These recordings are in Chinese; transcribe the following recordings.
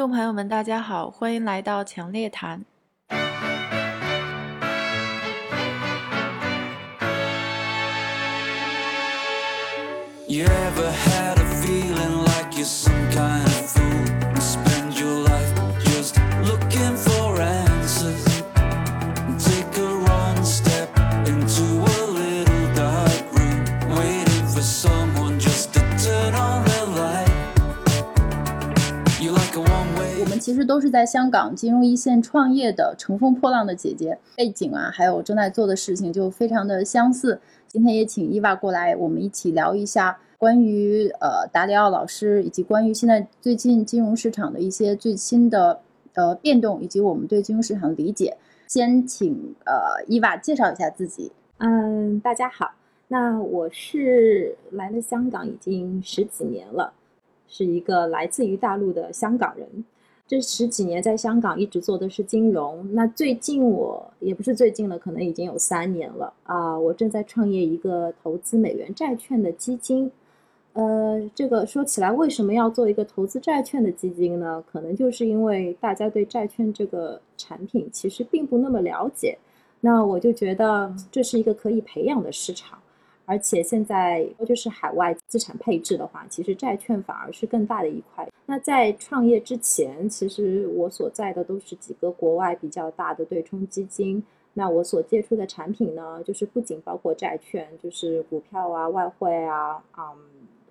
众朋友们，大家好，欢迎来到强烈谈。You ever had a feeling like you're some kind 实都是在香港金融一线创业的乘风破浪的姐姐，背景啊，还有正在做的事情就非常的相似。今天也请伊娃过来，我们一起聊一下关于呃达里奥老师以及关于现在最近金融市场的一些最新的呃变动，以及我们对金融市场的理解。先请呃伊娃介绍一下自己。嗯，大家好，那我是来了香港已经十几年了，是一个来自于大陆的香港人。这十几年在香港一直做的是金融，那最近我也不是最近了，可能已经有三年了啊。我正在创业一个投资美元债券的基金，呃，这个说起来为什么要做一个投资债券的基金呢？可能就是因为大家对债券这个产品其实并不那么了解，那我就觉得这是一个可以培养的市场。而且现在就是海外资产配置的话，其实债券反而是更大的一块。那在创业之前，其实我所在的都是几个国外比较大的对冲基金。那我所接触的产品呢，就是不仅包括债券，就是股票啊、外汇啊，嗯，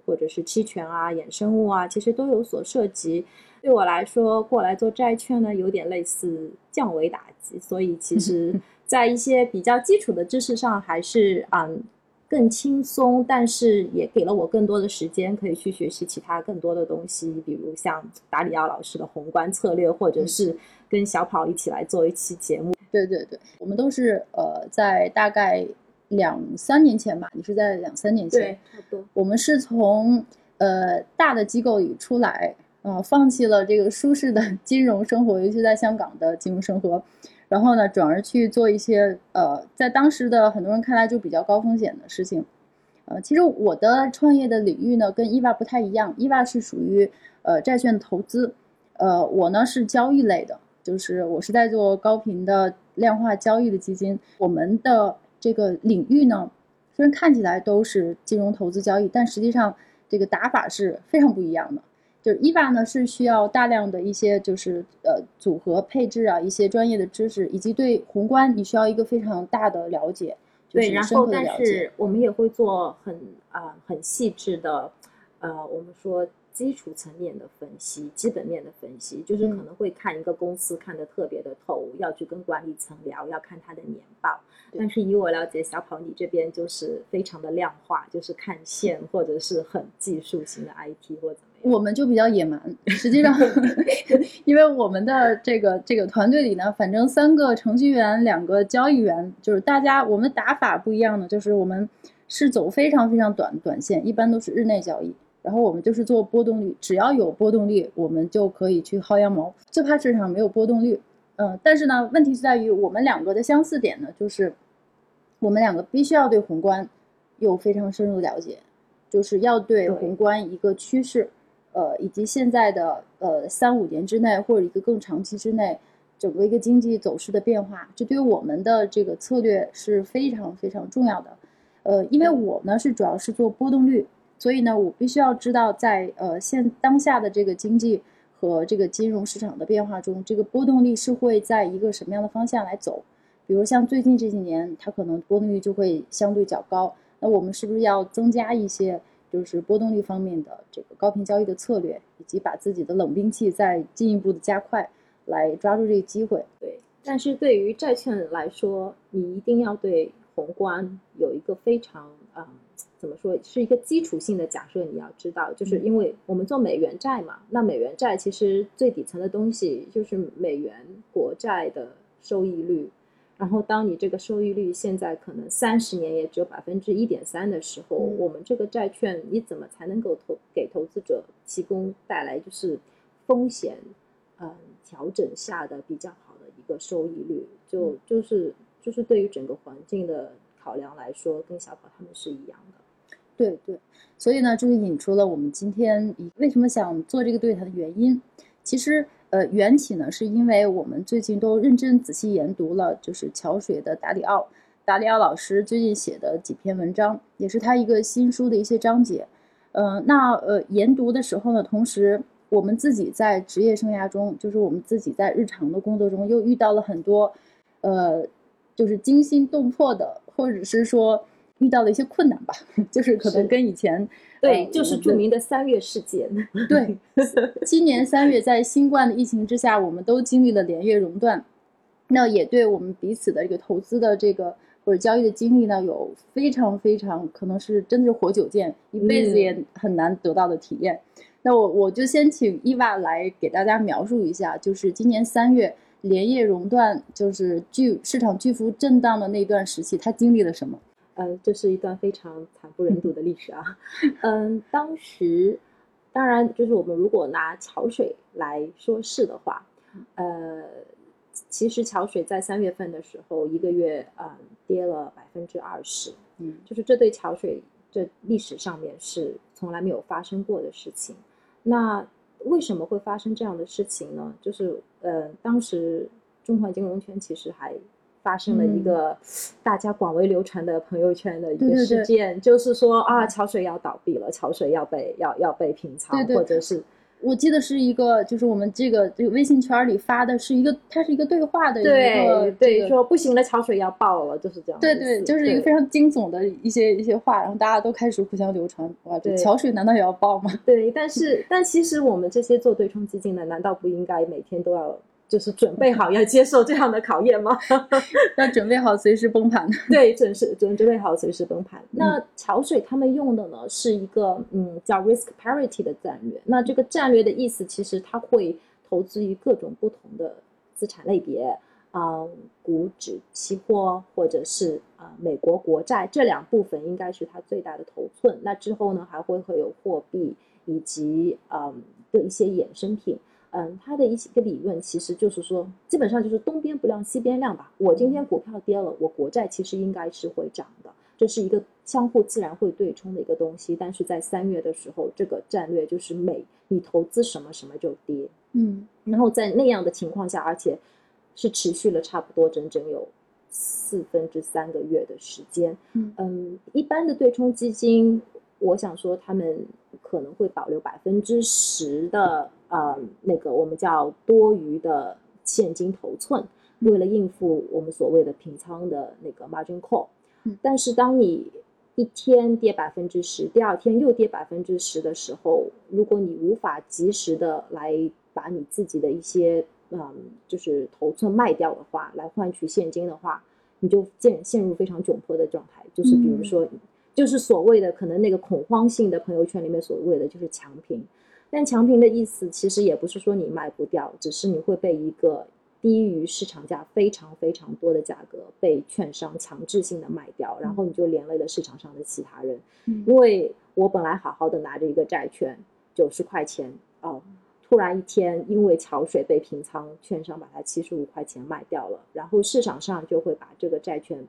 或者是期权啊、衍生物啊，其实都有所涉及。对我来说，过来做债券呢，有点类似降维打击。所以其实，在一些比较基础的知识上，还是嗯。更轻松，但是也给了我更多的时间，可以去学习其他更多的东西，比如像达里奥老师的宏观策略，或者是跟小跑一起来做一期节目。对对对，我们都是呃，在大概两三年前吧，你是在两三年前，对，差不多。我们是从呃大的机构里出来，呃，放弃了这个舒适的金融生活，尤其在香港的金融生活。然后呢，转而去做一些呃，在当时的很多人看来就比较高风险的事情，呃，其实我的创业的领域呢跟伊娃不太一样，伊娃是属于呃债券投资，呃，我呢是交易类的，就是我是在做高频的量化交易的基金。我们的这个领域呢，虽然看起来都是金融投资交易，但实际上这个打法是非常不一样的。就是伊娃呢，是需要大量的一些就是呃组合配置啊，一些专业的知识，以及对宏观你需要一个非常大的了解。对，然后但是我们也会做很啊很细致的，呃，我们说基础层面的分析，基本面的分析，就是可能会看一个公司看得特别的透，要去跟管理层聊，要看他的年报。但是以我了解，小跑你这边就是非常的量化，就是看线 或者是很技术型的 IT 或者。我们就比较野蛮，实际上，因为我们的这个这个团队里呢，反正三个程序员，两个交易员，就是大家我们打法不一样的，就是我们是走非常非常短短线，一般都是日内交易，然后我们就是做波动率，只要有波动率，我们就可以去薅羊毛，最怕市场没有波动率。嗯，但是呢，问题是在于我们两个的相似点呢，就是我们两个必须要对宏观有非常深入了解，就是要对宏观一个趋势。呃，以及现在的呃三五年之内，或者一个更长期之内，整个一个经济走势的变化，这对于我们的这个策略是非常非常重要的。呃，因为我呢是主要是做波动率，所以呢我必须要知道在呃现当下的这个经济和这个金融市场的变化中，这个波动率是会在一个什么样的方向来走。比如像最近这几年，它可能波动率就会相对较高，那我们是不是要增加一些？就是波动率方面的这个高频交易的策略，以及把自己的冷兵器再进一步的加快，来抓住这个机会。对，但是对于债券来说，你一定要对宏观有一个非常嗯，怎么说，是一个基础性的假设。你要知道，就是因为我们做美元债嘛，那美元债其实最底层的东西就是美元国债的收益率。然后，当你这个收益率现在可能三十年也只有百分之一点三的时候，我们这个债券你怎么才能够投给投资者提供带来就是风险嗯调整下的比较好的一个收益率？就就是就是对于整个环境的考量来说，跟小宝他们是一样的。对对，所以呢，这就引出了我们今天为什么想做这个对谈的原因。其实。呃，缘起呢，是因为我们最近都认真仔细研读了，就是桥水的达里奥，达里奥老师最近写的几篇文章，也是他一个新书的一些章节。呃，那呃研读的时候呢，同时我们自己在职业生涯中，就是我们自己在日常的工作中，又遇到了很多，呃，就是惊心动魄的，或者是说遇到了一些困难吧，就是可能跟以前对，呃就是著名的三月事件。对，今年三月在新冠的疫情之下，我们都经历了连月熔断，那也对我们彼此的这个投资的这个或者交易的经历呢，有非常非常可能是真的是活久见，一辈子嗯也很难得到的体验。那我我就先请伊娃来给大家描述一下，就是今年三月连夜熔断，就是巨市场巨幅震荡的那段时期，他经历了什么？呃，这是一段非常惨不忍睹的历史啊。嗯，当时当然就是我们如果拿桥水来说事的话，呃，其实桥水在三月份的时候，一个月呃跌了百分之二十，嗯就是这对桥水这历史上面是从来没有发生过的事情。那为什么会发生这样的事情呢？就是呃，当时中环金融圈其实还发生了一嗯个大家广为流传的朋友圈的一个事件，就是说啊，桥水要倒闭了，桥水要被要要被平仓，对对或者是我记得是一个，就是我们这个这个微信圈里发的是一个，它是一个对话的一个对对这个说不行了，桥水要爆了，就是这样。对对，就是一个非常惊悚的一些一些话，然后大家都开始互相流传。哇，这桥水难道也要爆吗？对，但是但其实我们这些做对冲基金的，难道不应该每天都要就是准备好要接受这样的考验吗？要准备好随时崩盘。对，准是准准备好随时崩盘。嗯那桥水他们用的呢是一个嗯叫 risk parity 的战略。那这个战略的意思，其实它会投资于各种不同的资产类别，啊、股指期货或者是啊、美国国债这两部分应该是它最大的头寸。那之后呢，还会会有货币以及嗯的一些衍生品。嗯，它的一些个理论其实就是说，基本上就是东边不亮西边亮吧。我今天股票跌了，我国债其实应该是会涨的，这是一个相互自然会对冲的一个东西。但是在三月的时候，这个战略就是每你投资什么什么就跌，嗯然后在那样的情况下，而且是持续了差不多整整有四分之三个月的时间。嗯嗯，一般的对冲基金，我想说他们可能会保留百分之十的呃那个我们叫多余的现金头寸，为了应付我们所谓的平仓的那个 margin call。嗯但是当你一天跌百分之十，第二天又跌百分之十的时候，如果你无法及时的来把你自己的一些嗯，就是头寸卖掉的话，来换取现金的话，你就陷陷入非常窘迫的状态。就是比如嗯说，就是所谓的可能那个恐慌性的朋友圈里面所谓的就是强平，但强平的意思其实也不是说你卖不掉，只是你会被一个低于市场价非常非常多的价格被券商强制性的卖掉，然后你就连累了市场上的其他人。嗯因为我本来好好的拿着一个债券九十块钱哦，突然一天因为桥水被平仓，券商把它七十五块钱卖掉了，然后市场上就会把这个债券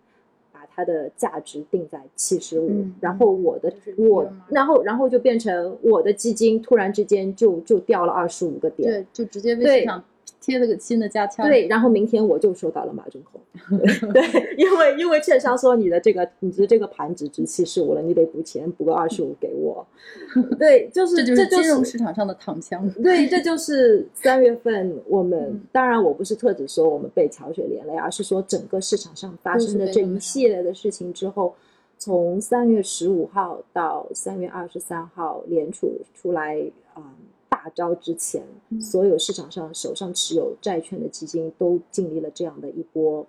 把它的价值定在七十五嗯，然后我的就是我然后然后就变成我的基金突然之间就就掉了二十五个点，对，就直接被对市场贴了个新的加签。对，然后明天我就收到了马中控，对，因为因为券商说你的这个你的这个盘只值七十五了，你得补钱，补个二十五给我。对，就是这就是金融市场上的躺枪。对，这就是三月份我们、嗯当然我不是特指说我们被桥水连累，而是说整个市场上发生的这一系列的事情之后，从三月十五号到三月二十三号，联储出来啊、大招之前，嗯所有市场上手上持有债券的基金都经历了这样的一波，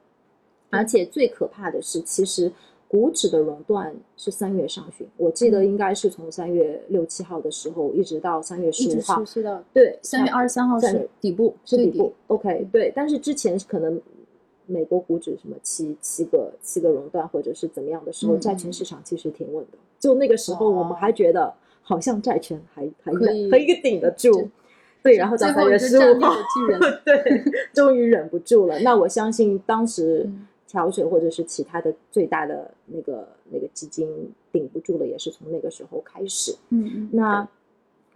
而且最可怕的是，其实。股指的熔断是三月上旬，我记得应该是从三月六七号的时候，一直到三月十五号是的对，三月二十三号是底部，是底部。OK，对，但是之前可能美国股指什么七七个七个熔断或者是怎么样的时候，嗯债券市场其实挺稳的。就那个时候，我们哦还觉得好像债券还还可以可以顶得住。对，然后到最三月十五号。对，终于忍不住了。那我相信当时嗯桥水或者是其他的最大的那个那个基金顶不住了，也是从那个时候开始。嗯嗯，那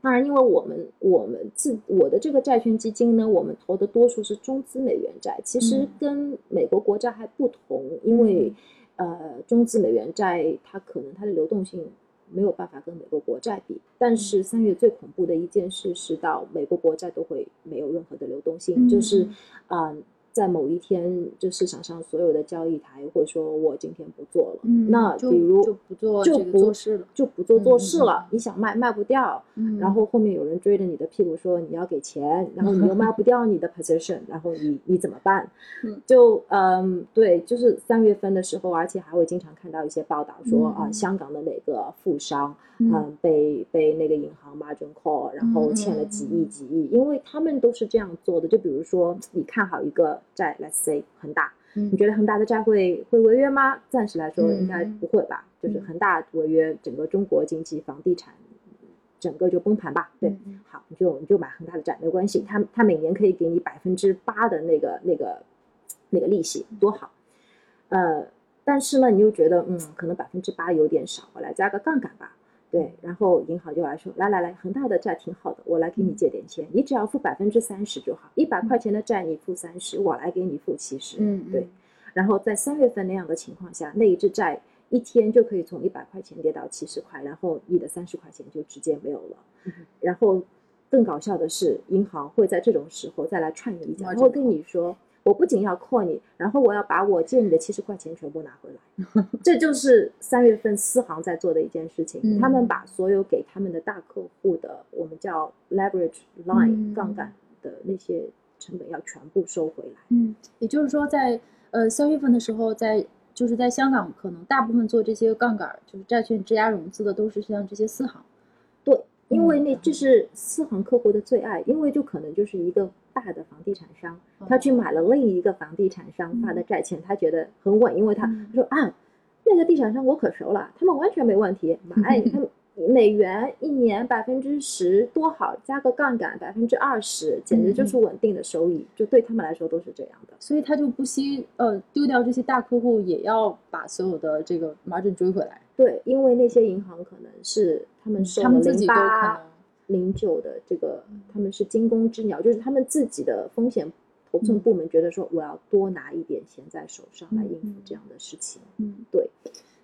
当然，因为我们我们自我的这个债券基金呢，我们投的多数是中资美元债，其实嗯跟美国国债还不同，因为呃，中资美元债它可能它的流动性没有办法跟美国国债比，但是三月最恐怖的一件事是到美国国债都会没有任何的流动性，嗯就是。啊、呃在某一天，就市场上所有的交易台会说我今天不做了，嗯，那比如就不做就不做事了，就不做做事了，你想卖卖不掉，嗯，然后后面有人追着你的屁股说你要给钱，然后你又卖不掉你的 position，然后你你怎么办 嗯？就嗯对，就是三月份的时候，而且还会经常看到一些报道说啊、嗯香港的哪个富商嗯嗯被被那个银行 margin call，然后欠了几亿嗯几亿，因为他们都是这样做的。就比如说你看好一个债，let's say 恒大，嗯你觉得恒大的债会会违约吗？暂时来说应该嗯不会吧。就是恒大违约，整个中国经济房地产整个就崩盘吧。对，好，你就你就买恒大的债没关系，他他每年可以给你百分之八的那个那个那个利息，多好。呃，但是呢，你又觉得嗯，可能百分之八有点少，我来加个杠杆吧。对，然后银行就来说，来来来，恒大的债挺好的，我来给你借点钱，你只要付百分之三十就好，一百块钱的债你付三十，我来给你付七十。嗯，对。然后在三月份那样的情况下，那一只债一天就可以从一百块钱跌到七十块，然后你的三十块钱就直接没有了。嗯然后更搞笑的是，银行会在这种时候再来串你一脚，Margin 然后跟你说，我不仅要扣你，然后我要把我借你的七十块钱全部拿回来。这就是三月份私行在做的一件事情，嗯他们把所有给他们的大客户的我们叫 leverage line、嗯杠杆的那些成本要全部收回来。嗯，也就是说在，呃三月份的时候，在就是在香港，可能大部分做这些杠杆，就是债券质押融资的，都是像这些私行。对，因为嗯那这是私行客户的最爱，因为就可能就是一个大的房地产商，他去买了另一个房地产商发的债券，他觉得很稳，因为他嗯他说啊，那个地产商我可熟了，他们完全没问题，买 他们美元一年百分之十多好，加个杠杆百分之二十，简直就是稳定的收益，就对他们来说都是这样的。所以他就不惜呃丢掉这些大客户，也要把所有的这个 margin 追回来。对，因为那些银行可能是他们收了零他们自己都可八能。零九的这个，他们是惊弓之鸟，就是他们自己的风险投嗯寸部门觉得说，我要多拿一点钱在手上来嗯应付嗯这样的事情。嗯，对。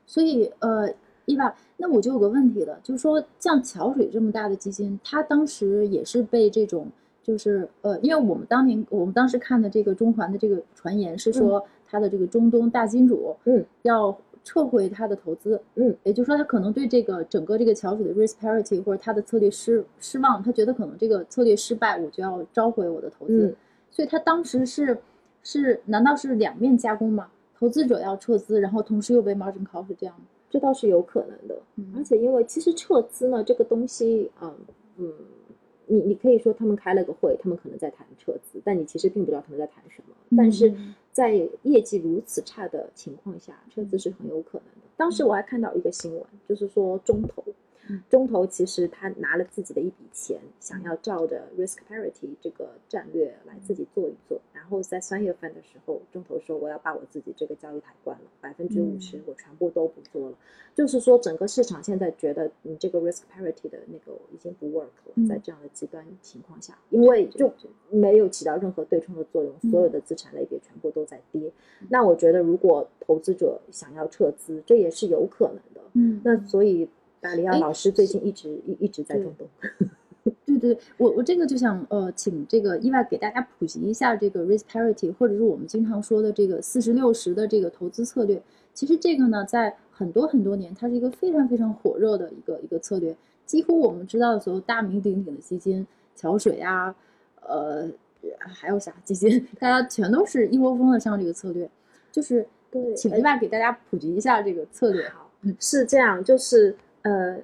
所以呃，伊娃，那我就有个问题了，就是说像桥水这么大的基金，它当时也是被这种。就是呃，因为我们当年我们当时看的这个中环的这个传言是说，它的这个中东大金主，嗯，要撤回他的投资，嗯，也就是说他可能对这个整个这个桥水的 risk parity 或者他的策略失失望，他觉得可能这个策略失败，我就要召回我的投资，嗯所以他当时是是难道是两面加工吗？投资者要撤资，然后同时又被 margin call 是这样吗？这倒是有可能的。嗯而且因为其实撤资呢这个东西，嗯嗯，你你可以说他们开了个会，他们可能在谈撤资，但你其实并不知道他们在谈什么。但是嗯在业绩如此差的情况下，撤资是很有可能的。当时我还看到一个新闻，就是说中投嗯，中投其实他拿了自己的一笔钱，想要照着 risk parity 这个战略来自己做一做。然后在三月份的时候，中投说我要把我自己这个交易台关了，百分之五十嗯我全部都不做了。就是说，整个市场现在觉得你这个 risk parity 的那个已经不 work 了，嗯在这样的极端情况下，因为就没有起到任何对冲的作用，嗯所有的资产类别全部都在跌。那我觉得，如果投资者想要撤资，这也是有可能的。嗯，那所以，达里奥哎老师最近一直一一直在中东。对对，我我这个就想呃，请这个意外给大家普及一下这个 risk parity，或者是我们经常说的这个四十六十的这个投资策略。其实这个呢，在很多很多年，它是一个非常非常火热的一个一个策略。几乎我们知道的所有大名鼎鼎的基金，桥水啊，呃，还有啥基金，大家全都是一窝蜂的上这个策略。就是对请意外给大家普及一下这个策略。好，是这样，就是呃，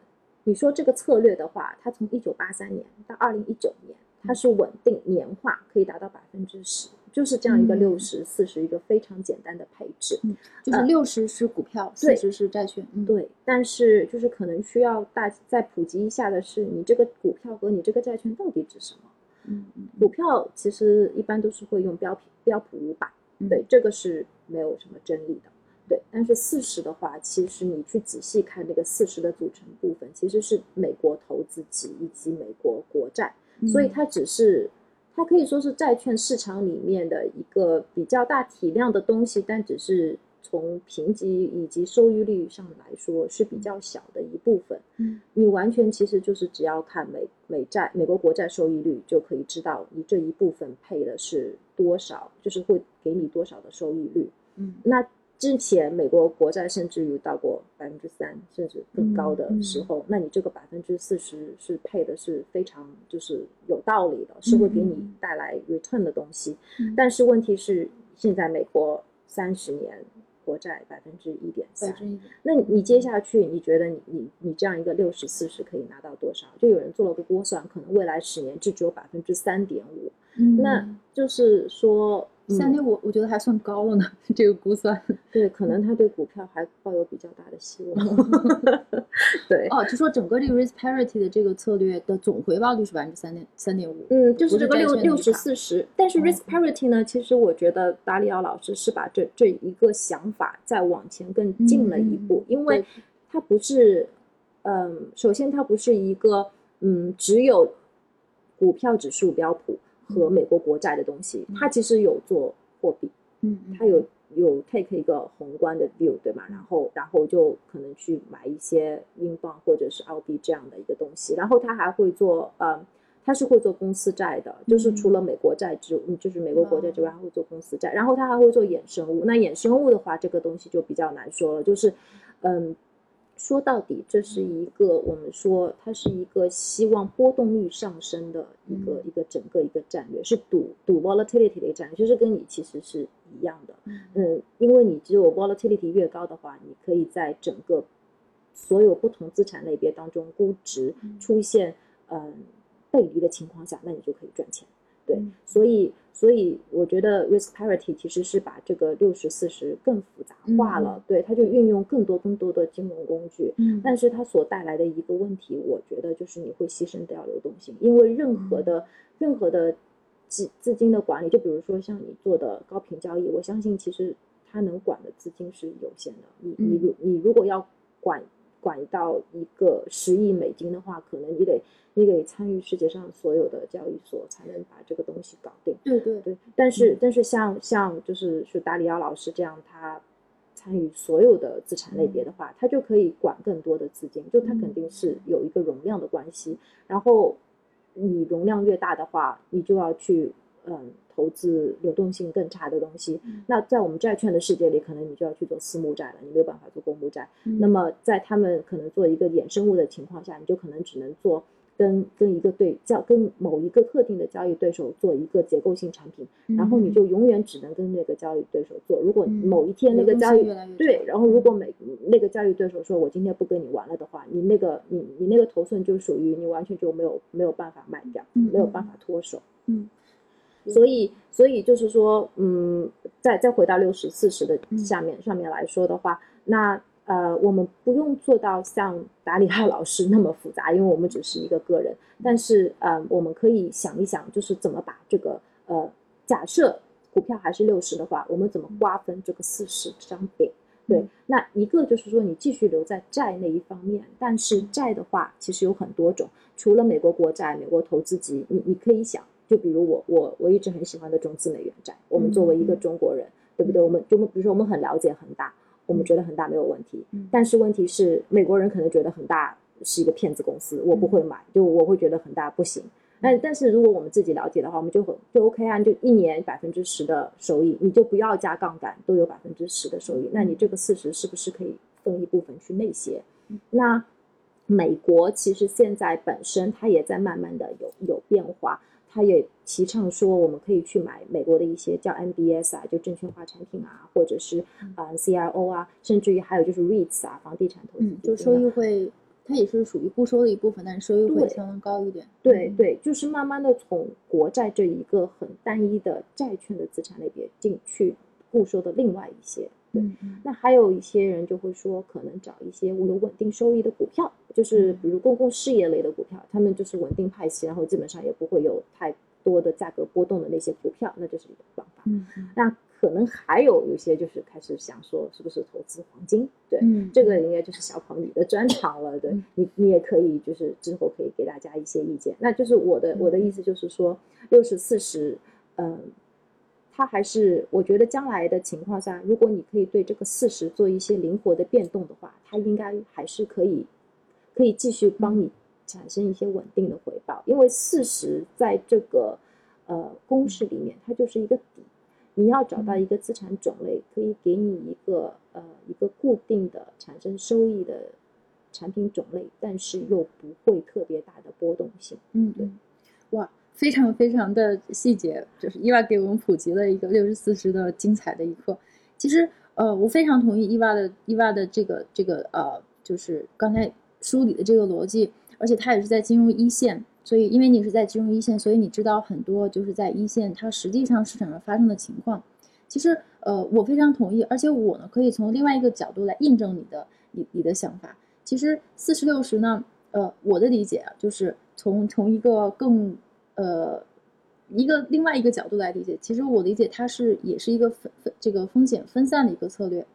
你说这个策略的话，它从一九八三年到二零一九年，它是稳定年化可以达到百分之十，就是这样一个嗯六十四十一个非常简单的配置。就是呃六十是股票，四对十是债券。嗯，对，但是就是可能需要大再普及一下的是，你这个股票和你这个债券到底指什么？嗯嗯股票其实一般都是会用标普标普五百，嗯，对，这个是没有什么争议的。对，但是四十的话，其实你去仔细看这个四十的组成部分，其实是美国投资级以及美国国债，所以它只是它可以说是债券市场里面的一个比较大体量的东西，但只是从评级以及收益率上来说是比较小的一部分。嗯，你完全其实就是只要看美美债、美国国债收益率，就可以知道你这一部分配的是多少，就是会给你多少的收益率。嗯那之前美国国债甚至于到过百分之三甚至更高的时候，那你这个百分之四十是配的是非常就是有道理的，是会给你带来 return 的东西。嗯但是问题是，现在美国三十年国债百分之一点三。那你接下去你觉得你你你这样一个六十四十可以拿到多少？就有人做了个估算，可能未来十年就只有百分之三点五，嗯那就是说。嗯三点五，我觉得还算高了呢，这个估算。对，可能他对股票还抱有比较大的希望。对，哦，就说整个这个 risk parity 的这个策略的总回报率是百分之三点三点五。嗯，就是这个六六十四十，但是哦 risk parity 呢，其实我觉得达里奥老师是把这这一个想法再往前更进了一步，因为对它不是，嗯，首先它不是一个嗯只有股票指数标普和美国国债的东西，它其实有做货币，嗯，嗯它有有 take 一个宏观的 view，对吗？然后然后就可能去买一些英镑或者是澳币这样的一个东西，然后它还会做呃，它是会做公司债的，就是除了美国债之，嗯就是美国国债之外，还会做公司债，然后它还会做衍生物。那衍生物的话，这个东西就比较难说了，就是嗯。说到底，这是一个我们说它是一个希望波动率上升的一个、嗯一个整个一个战略，是赌赌 volatility 的战略，就是跟你其实是一样的。嗯嗯，因为你只有 volatility 越高的话，你可以在整个所有不同资产类别当中估值嗯出现嗯背离的情况下，那你就可以赚钱。对嗯，所以所以我觉得 risk parity 其实是把这个六十四十更复杂化了，对，它就运用更多更多的金融工具，嗯，但是它所带来的一个问题，我觉得就是你会牺牲掉流动性，因为任何的、任何的资资金的管理，就比如说像你做的高频交易，我相信其实它能管的资金是有限的。你你如你如果要管管到一个十亿美金的话，可能你得你得参与世界上所有的交易所，才能把这个东西搞定。对对对，但是但是像像就是是达里奥老师这样，他参与所有的资产类别的话，他就可以管更多的资金，就他肯定是有一个容量的关系。然后你容量越大的话，你就要去嗯投资流动性更差的东西。那在我们债券的世界里，可能你就要去做私募债了，你没有办法做公募债。嗯那么在他们可能做一个衍生物的情况下，你就可能只能做跟跟一个对交跟某一个特定的交易对手做一个结构性产品，然后你就永远只能跟那个交易对手做。如果嗯某一天那个交易性越来越对，然后如果每那个交易对手说我今天不跟你玩了的话，你那个你你那个头寸就属于你完全就没有没有办法卖掉，嗯没有办法脱手。嗯所以，所以就是说，嗯，再再回到六十四十的嗯下面、上面来说的话，那呃，我们不用做到像达里奥老师那么复杂，因为我们只是一个个人。但是，呃，我们可以想一想，就是怎么把这个呃，假设股票还是六十的话，我们怎么瓜分这个四十这张饼？对嗯，那一个就是说你继续留在债那一方面，但是债的话其实有很多种，除了美国国债、美国投资级，你你可以想，就比如我我我一直很喜欢的中资美元债，我们作为一个嗯中国人，对不对？我们就比如说我们很了解恒大，我们觉得恒大没有问题，嗯但是问题是美国人可能觉得恒大是一个骗子公司，我不会买，就我会觉得恒大不行。但但是如果我们自己了解的话，我们就很就 OK 啊，就一年百分之十的收益，你就不要加杠杆，都有百分之十的收益，那你这个四十是不是可以分一部分去那些？那美国其实现在本身它也在慢慢的有有变化，它也提倡说我们可以去买美国的一些叫 MBS 啊，就证券化产品啊，或者是呃 CRO 啊，甚至于还有就是 REITs 啊，房地产投资嗯，就收益会，它也是属于固收的一部分，但是收益会相当高一点。嗯对对，就是慢慢的从国债这一个很单一的债券的资产类别进去固收的另外一些。对，那还有一些人就会说，可能找一些有稳定收益的股票，就是比如公共事业类的股票，他们就是稳定派息，然后基本上也不会有太多的价格波动的那些股票，那就是一个方法。那可能还有有些就是开始想说是不是投资黄金？对，嗯，这个应该就是小鹏你的专长了。对嗯你，你也可以就是之后可以给大家一些意见。那就是我的我的意思就是说，六十四十，嗯，它还是我觉得将来的情况下，如果你可以对这个四十做一些灵活的变动的话，它应该还是可以可以继续帮你产生一些稳定的回报，因为四十在这个呃公式里面，它就是一个底。你要找到一个资产种类，可以给你一个呃一个固定的产生收益的产品种类，但是又不会特别大的波动性。嗯，对，哇，非常非常的细节，就是伊娃给我们普及了一个六十四十的精彩的一课。其实，呃，我非常同意伊娃的伊娃的这个这个呃，就是刚才梳理的这个逻辑，而且他也是在金融一线，所以因为你是在金融一线，所以你知道很多就是在一线它实际上市场上发生的情况。其实，呃，我非常同意，而且我呢可以从另外一个角度来印证你的你你的想法。其实四十六十呢，呃，我的理解啊，就是从从一个更呃一个另外一个角度来理解，其实我理解它是也是一个分分这个风险分散的一个策略。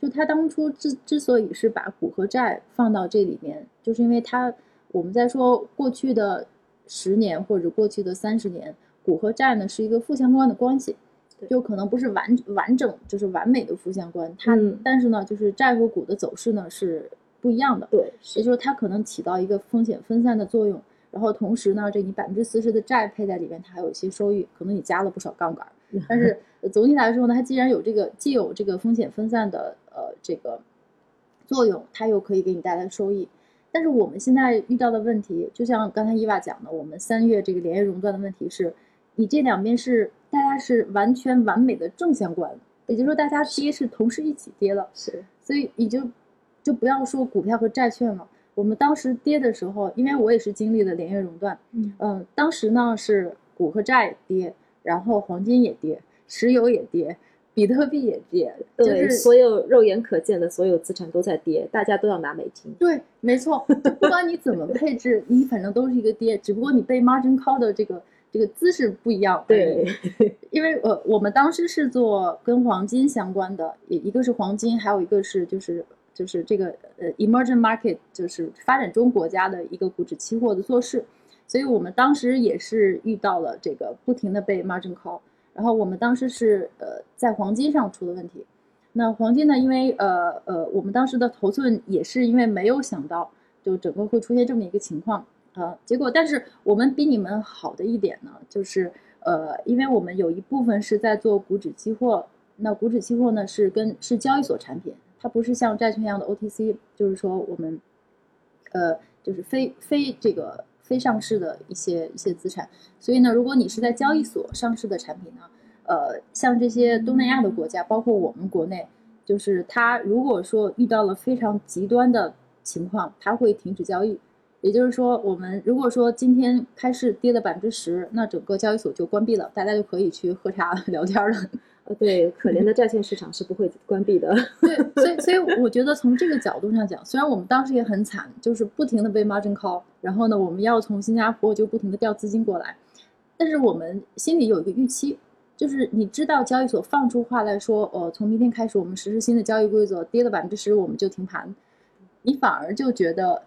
就他当初之之所以是把股和债放到这里面，就是因为他我们在说过去的十年或者过去的三十年，股和债呢是一个负相关的关系。对就可能不是完完整，就是完美的负相关，它、嗯但是呢，就是债和股的走势呢是不一样的，对，也就是它可能起到一个风险分散的作用，然后同时呢，这你百分之四十的债配在里面，它还有一些收益，可能你加了不少杠杆儿，但是呃总体来说呢，它既然有这个既有这个风险分散的呃这个作用，它又可以给你带来收益。但是我们现在遇到的问题，就像刚才伊娃讲的，我们三月这个连夜熔断的问题是，你这两边是大家是完全完美的正相关，也就是说大家跌是同时一起跌了，是所以你就就不要说股票和债券了。我们当时跌的时候，因为我也是经历了连夜熔断，嗯嗯，当时呢是股和债跌，然后黄金也跌，石油也跌，比特币也跌，就对，是所有肉眼可见的所有资产都在跌，大家都要拿美金。对，没错，不管你怎么配置，你反正都是一个跌，只不过你被 margin call 的这个这个姿势不一样。对，因为呃，我们当时是做跟黄金相关的，一一个是黄金，还有一个是就是就是这个呃 emerging market，就是发展中国家的一个股指期货的做市，所以我们当时也是遇到了这个不停的被 margin call，然后我们当时是呃在黄金上出的问题。那黄金呢，因为呃呃，我们当时的头寸也是因为没有想到，就整个会出现这么一个情况啊、呃结果，但是我们比你们好的一点呢，就是呃，因为我们有一部分是在做股指期货，那股指期货呢是跟是交易所产品，它不是像债券一样的 OTC，就是说我们呃就是非非这个非上市的一些一些资产，所以呢，如果你是在交易所上市的产品呢，呃，像这些东南亚的国家，包括我们国内，就是它如果说遇到了非常极端的情况，它会停止交易。也就是说，我们如果说今天开市跌了百分之十，那整个交易所就关闭了，大家就可以去喝茶 聊天了。对，可怜的债券市场是不会关闭的。对，所以所以我觉得从这个角度上讲，虽然我们当时也很惨，就是不停的被 margin call，然后呢，我们要从新加坡就不停的调资金过来，但是我们心里有一个预期，就是你知道交易所放出话来说，呃，从明天开始我们实施新的交易规则，跌了百分之十我们就停盘，你反而就觉得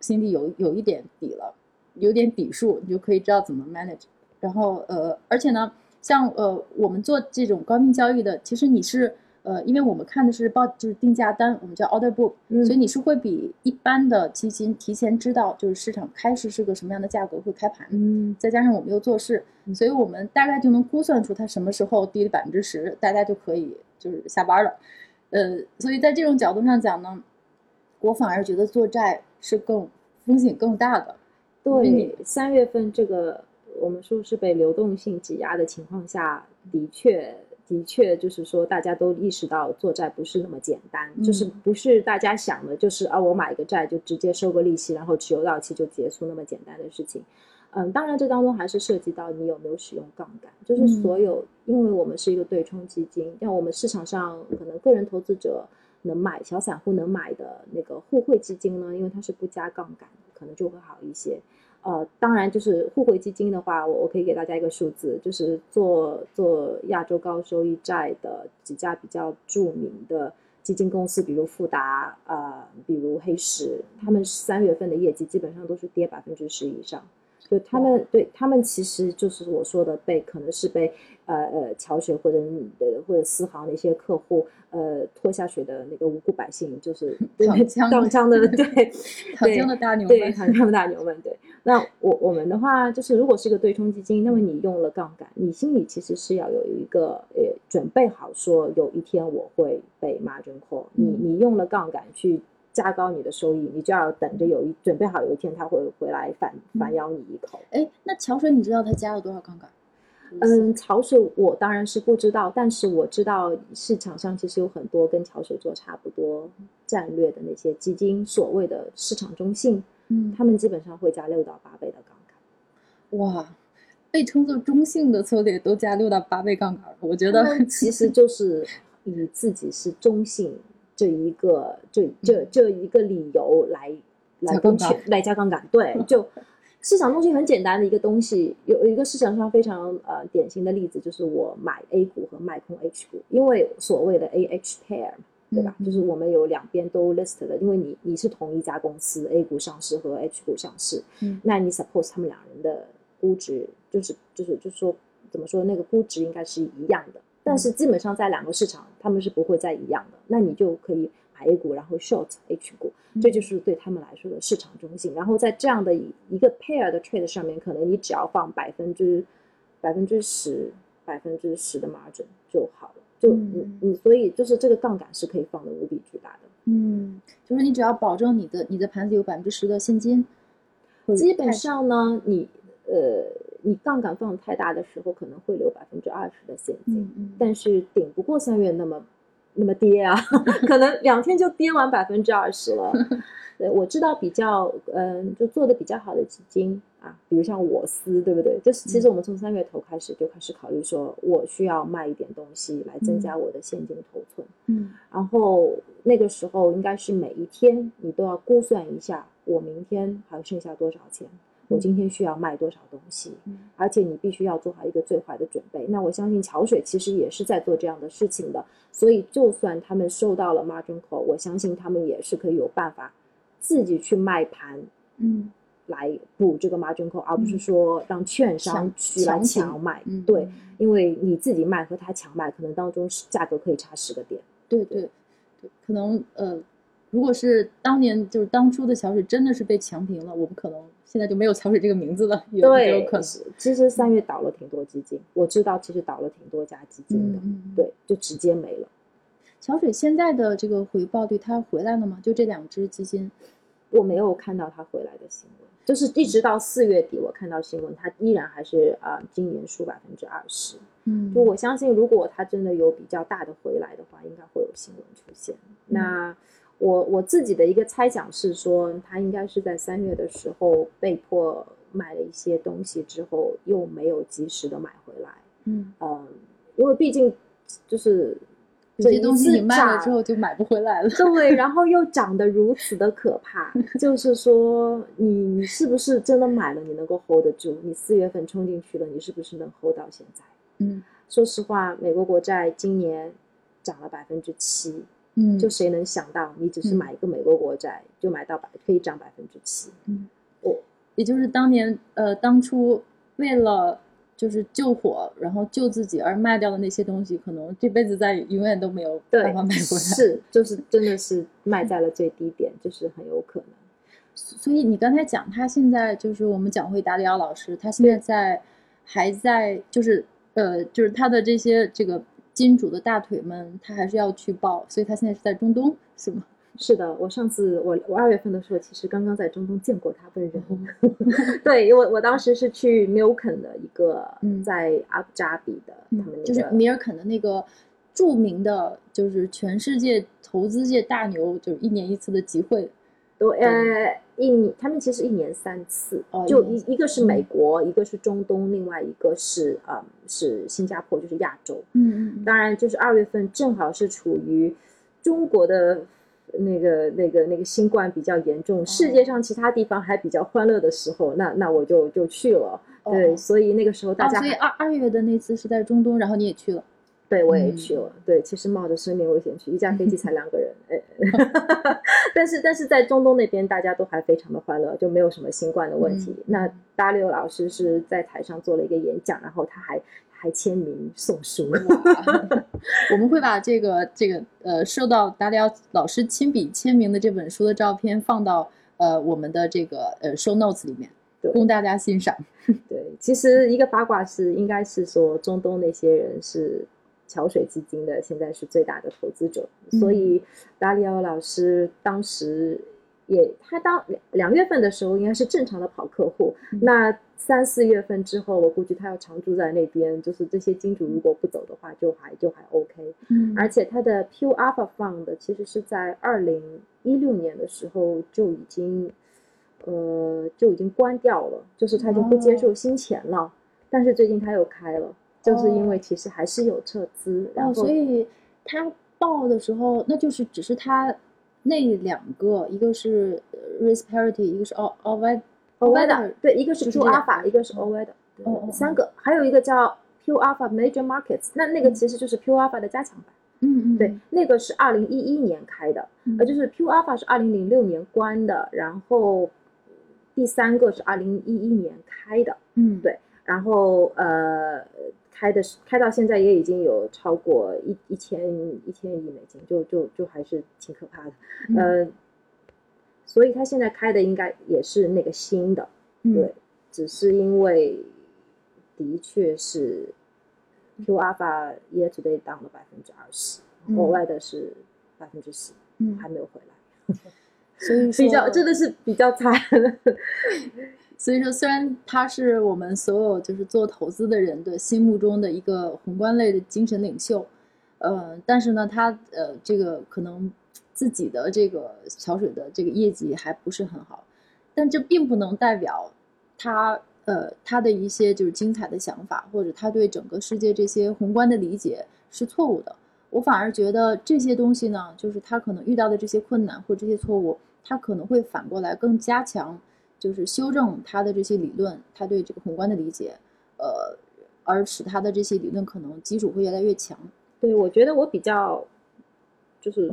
心里有有一点底了，有点底数，你就可以知道怎么 manage。然后呃，而且呢，像呃我们做这种高频交易的，其实你是呃，因为我们看的是报就是定价单，我们叫 order book，、嗯所以你是会比一般的基金提前知道就是市场开市是个什么样的价格会开盘。嗯，再加上我们又做事，所以我们大概就能估算出它什么时候低了百分之十，大家就可以就是下班了。呃，所以在这种角度上讲呢，我反而觉得做债是更风险更大的。对，三月份这个我们说是被流动性挤压的情况下，的确。的确，就是说，大家都意识到做债不是那么简单，就是嗯不是大家想的，就是啊，我买一个债就直接收个利息，然后持有到期就结束那么简单的事情。嗯，当然这当中还是涉及到你有没有使用杠杆，就是嗯所有，因为我们是一个对冲基金，像我们市场上可能个人投资者能买、小散户能买的那个互惠基金呢，因为它是不加杠杆的，可能就会好一些。呃，当然就是互惠基金的话，我我可以给大家一个数字，就是做做亚洲高收益债的几家比较著名的基金公司，比如富达，呃，比如黑石，他们三月份的业绩基本上都是跌百分之十以上。就他们对他们其实就是我说的被可能是被呃呃桥水或者你的或者私行的一些客户呃拖下水的那个无辜百姓，就是躺枪躺枪的对躺枪的大牛对们，躺枪的大牛们对。那我我们的话就是，如果是一个对冲基金，那么你用了杠杆，你心里其实是要有一个呃准备好，说有一天我会被 margin call，你嗯你用了杠杆去。加高你的收益，你就要等着有一准备好有一天他会回来反反咬你一口。哎，那桥水你知道他加了多少杠杆？嗯，潮水我当然是不知道，但是我知道市场上其实有很多跟潮水做差不多战略的那些基金，所谓的市场中性，嗯，他们基本上会加六到八倍的杠杆。哇，被称作中性的策略都加六到八倍杠杆，我觉得 其实就是以自己是中性这一个这这这一个理由来来跟加杠杆。全来加杠杆，对，就市场中心很简单的一个东西，有有一个市场上非常呃典型的例子，就是我买 A 股和卖空 H 股，因为所谓的 A H pair。对吧？嗯就是我们有两边都 list 的，因为你你是同一家公司，A 股上市和 H 股上市，嗯那你 suppose 他们两人的估值就是就是就是说怎么说那个估值应该是一样的，但是基本上在两个市场他们是不会再一样的，那你就可以买 A 股然后 short H 股，这就是对他们来说的市场中性。然后在这样的一一个 pair 的 trade 上面，可能你只要放百分之百分之十百分之十的 margin 就好了。就你嗯你所以就是这个杠杆是可以放的无比巨大的。嗯，就是你只要保证你的你的盘子有百分之十的现金，基本上呢，你呃，你杠杆放太大的时候，可能会留百分之二十的现金，嗯嗯，但是顶不过三月那么那么跌啊，可能两天就跌完百分之二十了。对，我知道比较嗯、就做的比较好的基金啊，比如像我司，对不对？就是其实我们从三月头开始就开始考虑说，我需要卖一点东西来增加我的现金头寸。嗯然后那个时候应该是每一天你都要估算一下，我明天还剩下多少钱，我今天需要卖多少东西，嗯而且你必须要做好一个最坏的准备。那我相信桥水其实也是在做这样的事情的，所以就算他们收到了 margin call，我相信他们也是可以有办法自己去卖盘。嗯来补这个 margin call，而不是说让券商去来强强卖。嗯，对，嗯因为你自己卖和他强卖，可能当中是价格可以差十个点。对对对，可能呃，如果是当年就是当初的桥水真的是被强平了，我们可能现在就没有桥水这个名字了，有没，有可能。其实三月倒了挺多基金，我知道其实倒了挺多家基金的。对，就直接没了。桥水现在的这个回报率，它回来了吗？就这两只基金，我没有看到他回来的新闻，就是一直到四月底，我看到新闻，他依然还是啊、呃今年输百分之二十。嗯就我相信，如果他真的有比较大的回来的话，应该会有新闻出现。那我我自己的一个猜想是说，他应该是在三月的时候被迫买了一些东西之后，又没有及时的买回来。嗯，嗯，因为毕竟就是这些东西你卖了之后就买不回来了。对，然后又涨得如此的可怕，就是说你你是不是真的买了，你能够 hold 得住？你四月份冲进去了，你是不是能 hold 到现在？嗯说实话，美国国债今年涨了百分之七，嗯，就谁能想到，你只是嗯买一个美国国债就买到百可以涨百分之七？也就是当年呃当初为了就是救火，然后救自己而卖掉的那些东西，可能这辈子再永远都没有办法买回来。是，就是真的是卖在了最低点，就是很有可能。所以你刚才讲，他现在就是我们讲回达里奥老师，他现在在还在就是呃就是他的这些这个金主的大腿们，他还是要去抱，所以他现在是在中东，是吗？是的，我上次我我二月份的时候，其实刚刚在中东见过他本人。嗯对，因为我当时是去 Milken 的一个嗯在阿布扎比的，他们那个就是米尔肯的那个著名的，就是全世界投资界大牛，就是一年一次的集会。对，呃，一年他们其实一年三次，哦就一一一个是美国，一个是中东，另外一个是嗯是新加坡，就是亚洲。嗯嗯当然，就是二月份正好是处于中国的那个那个那个新冠比较严重，世界上其他地方还比较欢乐的时候，那那我就就去了。对，哦所以那个时候大哦，所以二二月的那次是在中东，然后你也去了。对，我也嗯去了。对，其实冒着生命危险去，一架飞机才两个人，哎，但是但是在中东那边，大家都还非常的欢乐，就没有什么新冠的问题。嗯那大六老师是在台上做了一个演讲，然后他还还签名送书。哇 我们会把这个这个呃受到达里奥老师亲笔签名的这本书的照片放到呃我们的这个呃 show notes 里面，对供大家欣赏。对，其实一个八卦是，应该是说中东那些人是桥水基金的，现在是最大的投资者，嗯。所以达里奥老师当时也，他当两两月份的时候应该是正常的跑客户，嗯。那三四月份之后，我估计他要常住在那边，就是这些金主如果不走的话，就还就还 OK。嗯。而且他的 Pure Alpha Fund 其实是在二零一六年的时候就已经，呃，就已经关掉了，就是他已经不接受新钱了。但是最近他又开了，就是因为其实还是有撤资，然后、哦，所以他报的时候，那就是只是他那两个，一个是呃 risk parity，一个是 all all w OVEDA 对，一个是就是 Pure 这两 Alpha，一个是哦哦三个，还有一个叫 Pure Alpha Major Markets，那那个嗯。其实就是 Pure Alpha 的加强版。嗯嗯，对，那个是二零一一年开的，嗯呃，就是 Pure Alpha 是二零零六年关的，然后第三个是二零一一年开的，嗯。对然后呃开的是开到现在也已经有超过一一千一千亿美金，就就就还是挺可怕的，嗯。呃，所以他现在开的应该也是那个新的，嗯。对，只是因为的确是 Q Alpha year to date down 了百分之二十，嗯。国外的是百分之十，嗯。还没有回来，所以 比较真的是比较惨。所以说，虽然他是我们所有就是做投资的人的心目中的一个宏观类的精神领袖，呃，但是呢，他呃这个可能自己的这个桥水的这个业绩还不是很好，但这并不能代表他呃他的一些就是精彩的想法，或者他对整个世界这些宏观的理解是错误的。我反而觉得这些东西呢，就是他可能遇到的这些困难或这些错误，他可能会反过来更加强。就是修正他的这些理论，他对这个宏观的理解，呃，而使他的这些理论可能基础会越来越强。对，我觉得我比较就是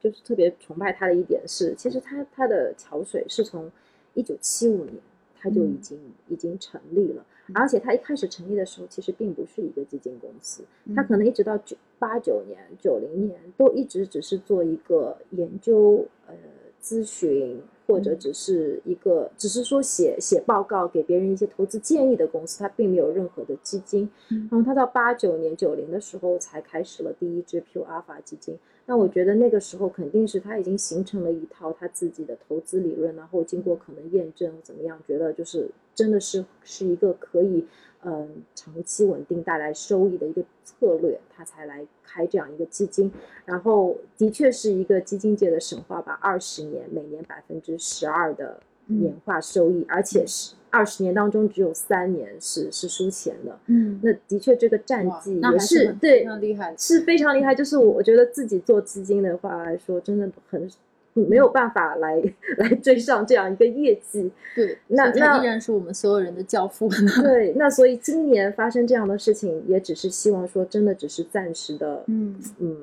就是特别崇拜他的一点是，其实他他的桥水是从一九七五年他就已嗯经、已经成立了，而且他一开始成立的时候其实并不是一个基金公司，他嗯可能一直到九八九年、九零年都一直只是做一个研究呃咨询。或者嗯只是一个，只是说写写报告给别人一些投资建议的公司，他并没有任何的基金。嗯然后他到八九年、九零的时候才开始了第一支 Pure Alpha 基金。那我觉得那个时候肯定是他已经形成了一套他自己的投资理论，然后经过可能验证怎么样，觉得就是真的是是一个可以嗯长期稳定带来收益的一个策略，他才来开这样一个基金。然后的确是一个基金界的神话吧，二十年每年百分之十二的年化收益，而且是二十年当中只有三年是是输钱的。嗯，那的确这个战绩也是很对非常厉害。是非常厉害。就是我我觉得自己做基金的话来说，真的很没有办法来来追上这样一个业绩。对，那他依然是我们所有人的教父。对，那所以今年发生这样的事情，也只是希望说，真的只是暂时的，嗯，嗯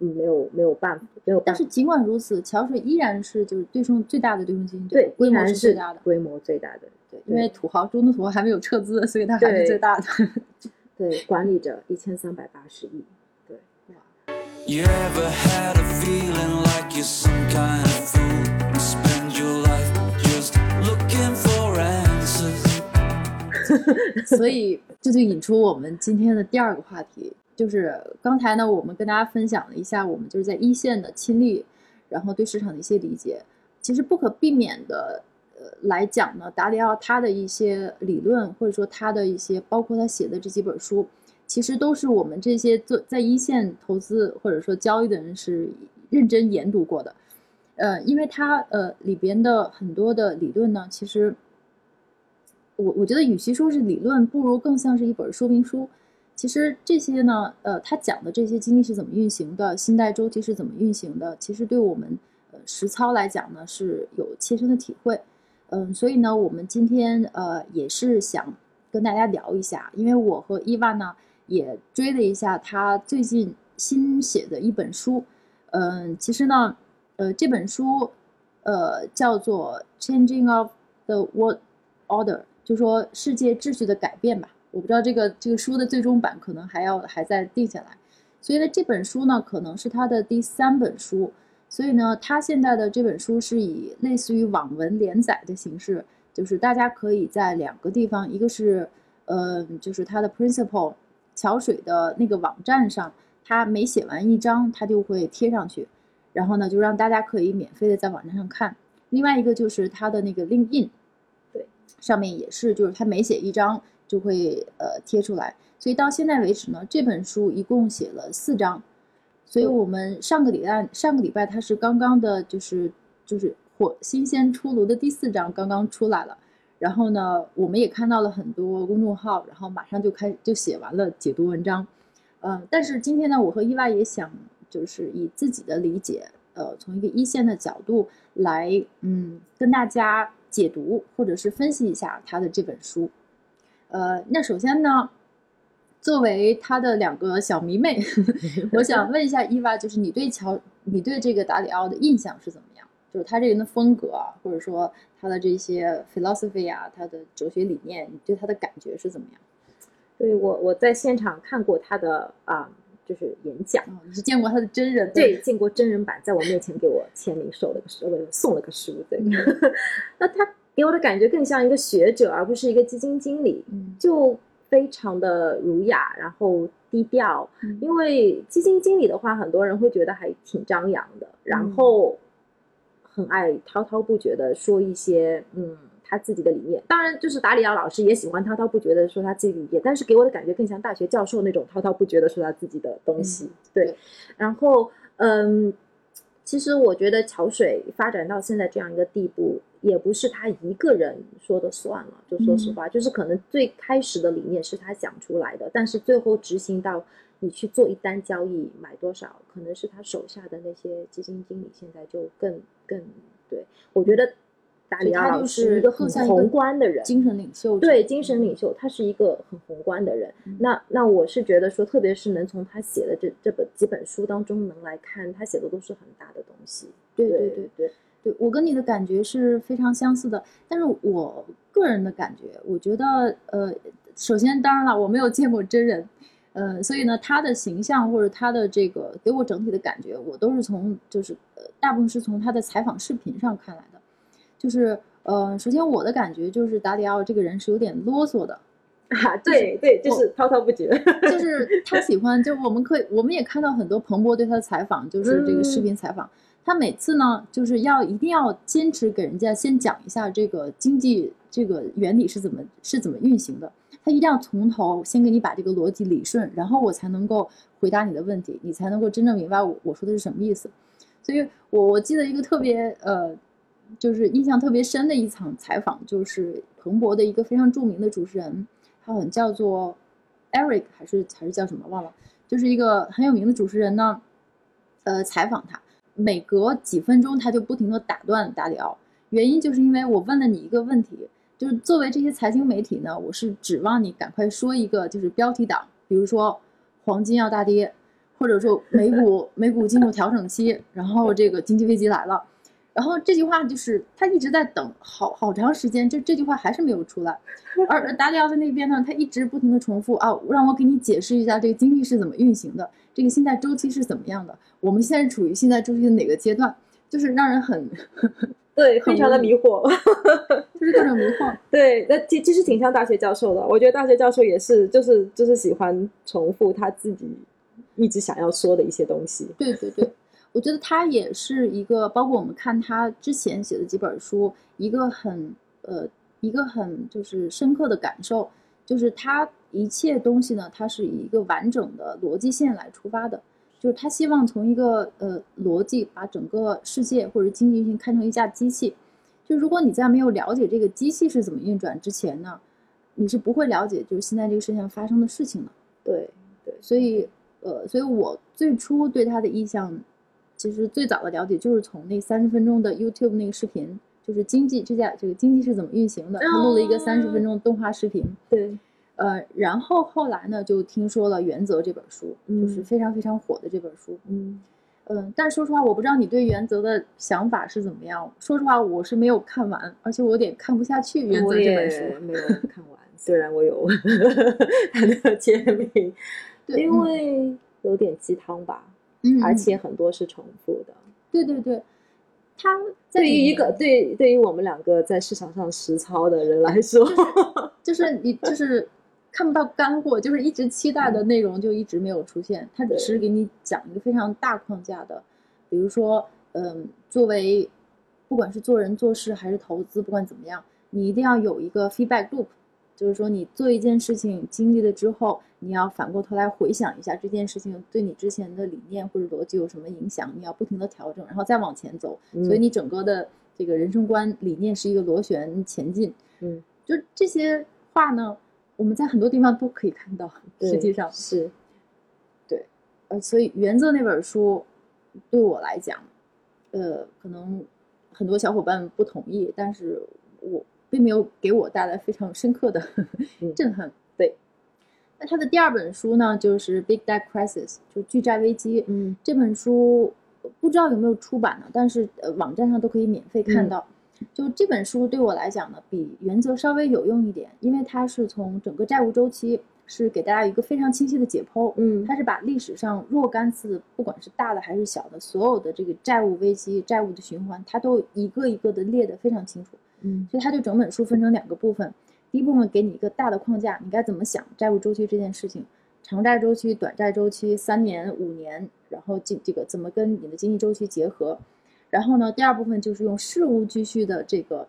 嗯，没有没有办法，没有办法但是。尽管如此，桥水依然是就是对冲最大的对冲基金，对，规模依然是最大的。规模最大的。对，因为土豪中的土豪还没有撤资，所以它还是最大的。对，管理着一千三百八十亿。对，You 所以这就引出我们今天的第二个话题，就是刚才呢，我们跟大家分享了一下我们就是在一线的亲历，然后对市场的一些理解。其实不可避免的，呃，来讲呢，达里奥他的一些理论，或者说他的一些，包括他写的这几本书，其实都是我们这些做在一线投资或者说交易的人是认真研读过的。呃，因为它呃里边的很多的理论呢，其实我我觉得与其说是理论，不如更像是一本说明书。其实这些呢，呃，他讲的这些经济是怎么运行的，信贷周期是怎么运行的，其实对我们呃实操来讲呢是有切身的体会。嗯，所以呢，我们今天呃也是想跟大家聊一下，因为我和伊娃呢也追了一下他最近新写的一本书。嗯，其实呢，呃，这本书呃叫做《Changing of the World Order》，就说世界秩序的改变吧。我不知道这个这个书的最终版可能还要还在定下来。所以呢，这本书呢可能是他的第三本书。所以呢，他现在的这本书是以类似于网文连载的形式，就是大家可以在两个地方，一个是，呃，就是他的 Principal 桥水的那个网站上，他每写完一章，他就会贴上去，然后呢，就让大家可以免费的在网站上看。另外一个就是他的那个 LinkedIn，对，上面也是，就是他每写一章就会呃贴出来。所以到现在为止呢，这本书一共写了四章。所以我们上个礼拜上个礼拜它是刚刚的，就是就是火新鲜出炉的第四章刚刚出来了，然后呢，我们也看到了很多公众号，然后马上就开就写完了解读文章，嗯，但是今天呢，我和伊娃也想就是以自己的理解，呃，从一个一线的角度来，嗯，跟大家解读或者是分析一下他的这本书，呃，那首先呢。作为他的两个小迷妹，我想问一下伊娃，就是你对乔，你对这个达里奥的印象是怎么样？就是他这人的风格，或者说他的这些 philosophy 啊，他的哲学理念，你对他的感觉是怎么样？对我，我在现场看过他的啊，就是演讲，你是见过他的真人？对，见过真人版，在我面前给我签名，收了个书，送了个书。对，那他给我的感觉更像一个学者，而不是一个基金经理。嗯，就。非常的儒雅，然后低调。因为基金经理的话，很多人会觉得还挺张扬的，然后很爱滔滔不绝的说一些嗯他自己的理念。当然，就是达里奥老师也喜欢滔滔不绝的说他自己理念，但是给我的感觉更像大学教授那种滔滔不绝的说他自己的东西。对，然后嗯。其实我觉得桥水发展到现在这样一个地步，也不是他一个人说的算了。就说实话，就是可能最开始的理念是他想出来的，但是最后执行到你去做一单交易买多少，可能是他手下的那些基金经理现在就更更对。我觉得。达里奥老师一个很宏观的人，精神领袖。对，精神领袖，他是一个很宏观的人。那那我是觉得说，特别是能从他写的这这本几本书当中能来看，他写的都是很大的东西。对对对对对，我跟你的感觉是非常相似的。但是我个人的感觉，我觉得呃，首先当然了，我没有见过真人，呃，所以呢，他的形象或者他的这个给我整体的感觉，我都是从就是呃，大部分是从他的采访视频上看来的。就是，呃，首先我的感觉就是达里奥这个人是有点啰嗦的，啊，对对，就是滔滔不绝，就 是他喜欢，就我们可以，我们也看到很多彭博对他的采访，就是这个视频采访，他每次呢就是要一定要坚持给人家先讲一下这个经济这个原理是怎么是怎么运行的，他一定要从头先给你把这个逻辑理顺，然后我才能够回答你的问题，你才能够真正明白我我说的是什么意思，所以我我记得一个特别呃。就是印象特别深的一场采访，就是彭博的一个非常著名的主持人，他好像叫做 Eric 还是还是叫什么忘了，就是一个很有名的主持人呢。呃，采访他，每隔几分钟他就不停的打断达里奥，原因就是因为我问了你一个问题，就是作为这些财经媒体呢，我是指望你赶快说一个就是标题党，比如说黄金要大跌，或者说美股美股进入调整期，然后这个经济危机来了。然后这句话就是他一直在等好好长时间，就这句话还是没有出来。而达里奥在那边呢，他一直不停的重复啊，让我给你解释一下这个经济是怎么运行的，这个现在周期是怎么样的，我们现在处于现在周期的哪个阶段，就是让人很对，非常的迷惑，就是各种迷惑。对，那其其实挺像大学教授的，我觉得大学教授也是，就是就是喜欢重复他自己一直想要说的一些东西。对对对。我觉得他也是一个，包括我们看他之前写的几本书，一个很呃，一个很就是深刻的感受，就是他一切东西呢，他是以一个完整的逻辑线来出发的，就是他希望从一个呃逻辑把整个世界或者经济运行看成一架机器，就如果你在没有了解这个机器是怎么运转之前呢，你是不会了解就是现在这个世界上发生的事情的。对对，所以呃，所以我最初对他的印象。其实最早的了解就是从那三十分钟的 YouTube 那个视频，就是经济这家这个经济是怎么运行的，他录了一个三十分钟动画视频。对，呃，然后后来呢，就听说了《原则》这本书，就是嗯非常非常火的这本书。嗯嗯，但是说实话，我不知道你对《原则》的想法是怎么样。说实话，我是没有看完，而且我有点看不下去《原则》这本书。没有 看完，虽然我有 它的签名，对，因嗯为有点鸡汤吧，嗯，而嗯且很多是重复的。对对对，他在对于一个对对于我们两个在市场上实操的人来说，就是你就是看不到干货，就是一直期待的内容就一直没有出现。他只是给你讲一个非常大框架的，比如说，嗯，作为不管是做人做事还是投资，不管怎么样，你一定要有一个 feedback loop，就是说你做一件事情经历了之后，你要反过头来回想一下这件事情对你之前的理念或者逻辑有什么影响，你要不停的调整，然后再往前走。所以嗯你整个的这个人生观理念是一个螺旋前进。嗯，就这些话呢，我们在很多地方都可以看到。实际上，是对呃，所以《原则》那本书对我来讲，呃，可能很多小伙伴不同意，但是我并没有给我带来非常深刻的嗯 震撼。对，那他的第二本书呢，就是《Big Debt Crisis》，就巨债危机。嗯这本书不知道有没有出版呢，但是呃网站上都可以免费看嗯到。就这本书对我来讲呢，比原则稍微有用一点，因为它是从整个债务周期是给大家一个非常清晰的解剖。嗯它是把历史上若干次，不管是大的还是小的，所有的这个债务危机、债务的循环，它都一个一个的列得非常清楚。嗯所以它就整本书分成两个部分，第一部分给你一个大的框架，你该怎么想债务周期这件事情，长债周期、短债周期，三年、五年，然后这这个怎么跟你的经济周期结合。然后呢，第二部分就是用事无巨细的这个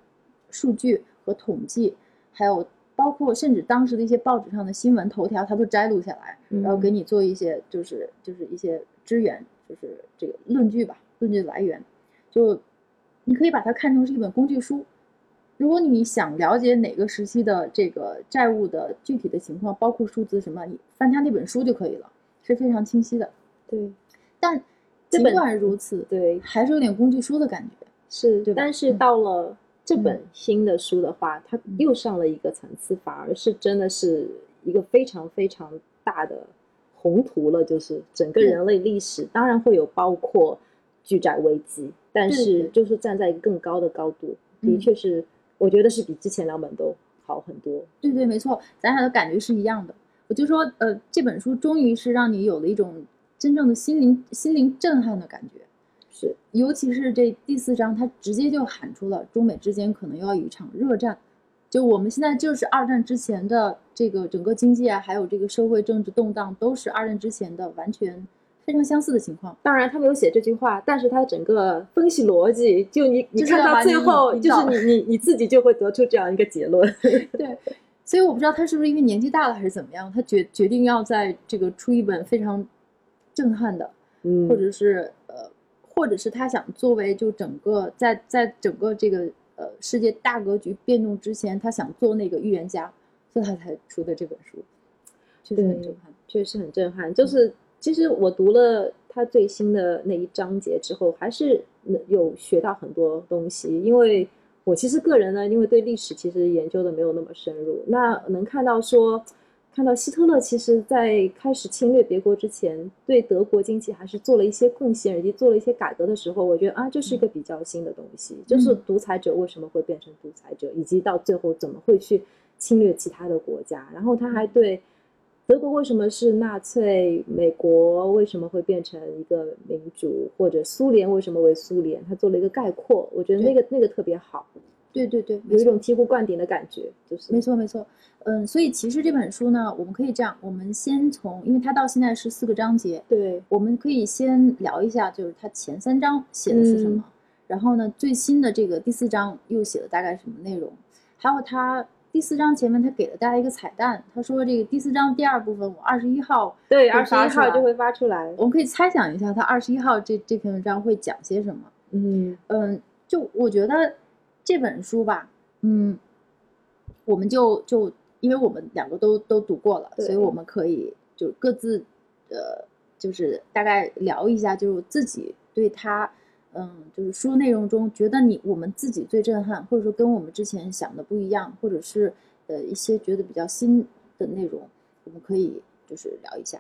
数据和统计，还有包括甚至当时的一些报纸上的新闻头条，它都摘录下来，然后给嗯你做一些就是就是一些支援，就是这个论据吧，论据来源，就你可以把它看成是一本工具书。如果你想了解哪个时期的这个债务的具体的情况，包括数字什么，你翻他那本书就可以了，是非常清晰的。对但尽管如此，对还是有点工具书的感觉。是对，但是嗯到了这本嗯新的书的话，它嗯又上了一个层次，反而是真的是一个非常非常大的宏图了，就是整个人类历史，当然会有包括巨债危机，但是就是站在一个更高的高度，的嗯确是，我觉得是比之前两本都好很多。对对，没错，咱俩的感觉是一样的。我就说，呃，这本书终于是让你有了一种真正的心灵心灵震撼的感觉。是，尤其是这第四章，它直接就喊出了中美之间可能要有一场热战。就我们现在就是二战之前的这个整个经济啊，还有这个社会政治动荡，都是二战之前的完全非常相似的情况。当然他没有写这句话，但是他整个分析逻辑，就你你就是看到最后，就是你 你你自己就会得出这样一个结论。对，所以我不知道他是不是因为年纪大了还是怎么样，他决决定要在这个出一本非常震撼的，嗯或者是呃，或者是他想作为就整个在在整个这个呃世界大格局变动之前，他想做那个预言家，所以他才出的这本书，确实很震撼。确实很震撼。就是其实我读了他最新的那一章节之后，还是能有学到很多东西。因为我其实个人呢，因为对历史其实研究的没有那么深入，那能看到说。看到希特勒其实在开始侵略别国之前，对德国经济还是做了一些贡献，以及做了一些改革的时候，我觉得啊，这是一个比较新的东西，就是独裁者为什么会变成独裁者，以及到最后怎么会去侵略其他的国家。然后他还对德国为什么是纳粹，美国为什么会变成一个民主，或者苏联为什么为苏联，他做了一个概括，我觉得那个那个特别好，对对对，有一种醍醐灌顶的感觉，就是。没错没错。嗯，所以其实这本书呢，我们可以这样，我们先从，因为它到现在是四个章节，对，我们可以先聊一下，就是它前三章写的是什么，嗯。然后呢，最新的这个第四章又写了大概什么内容，还有它第四章前面他给了大家一个彩蛋，他说这个第四章第二部分我二十一号对，会二十一号就会发出来，我们可以猜想一下，他二十一号这这篇文章会讲些什么。嗯嗯，就我觉得这本书吧，嗯，我们就就因为我们两个都都读过了，所以我们可以就各自呃，就是大概聊一下，就是自己对它，嗯，就是书内容中觉得你我们自己最震撼，或者说跟我们之前想的不一样，或者是呃一些觉得比较新的内容，我们可以就是聊一下。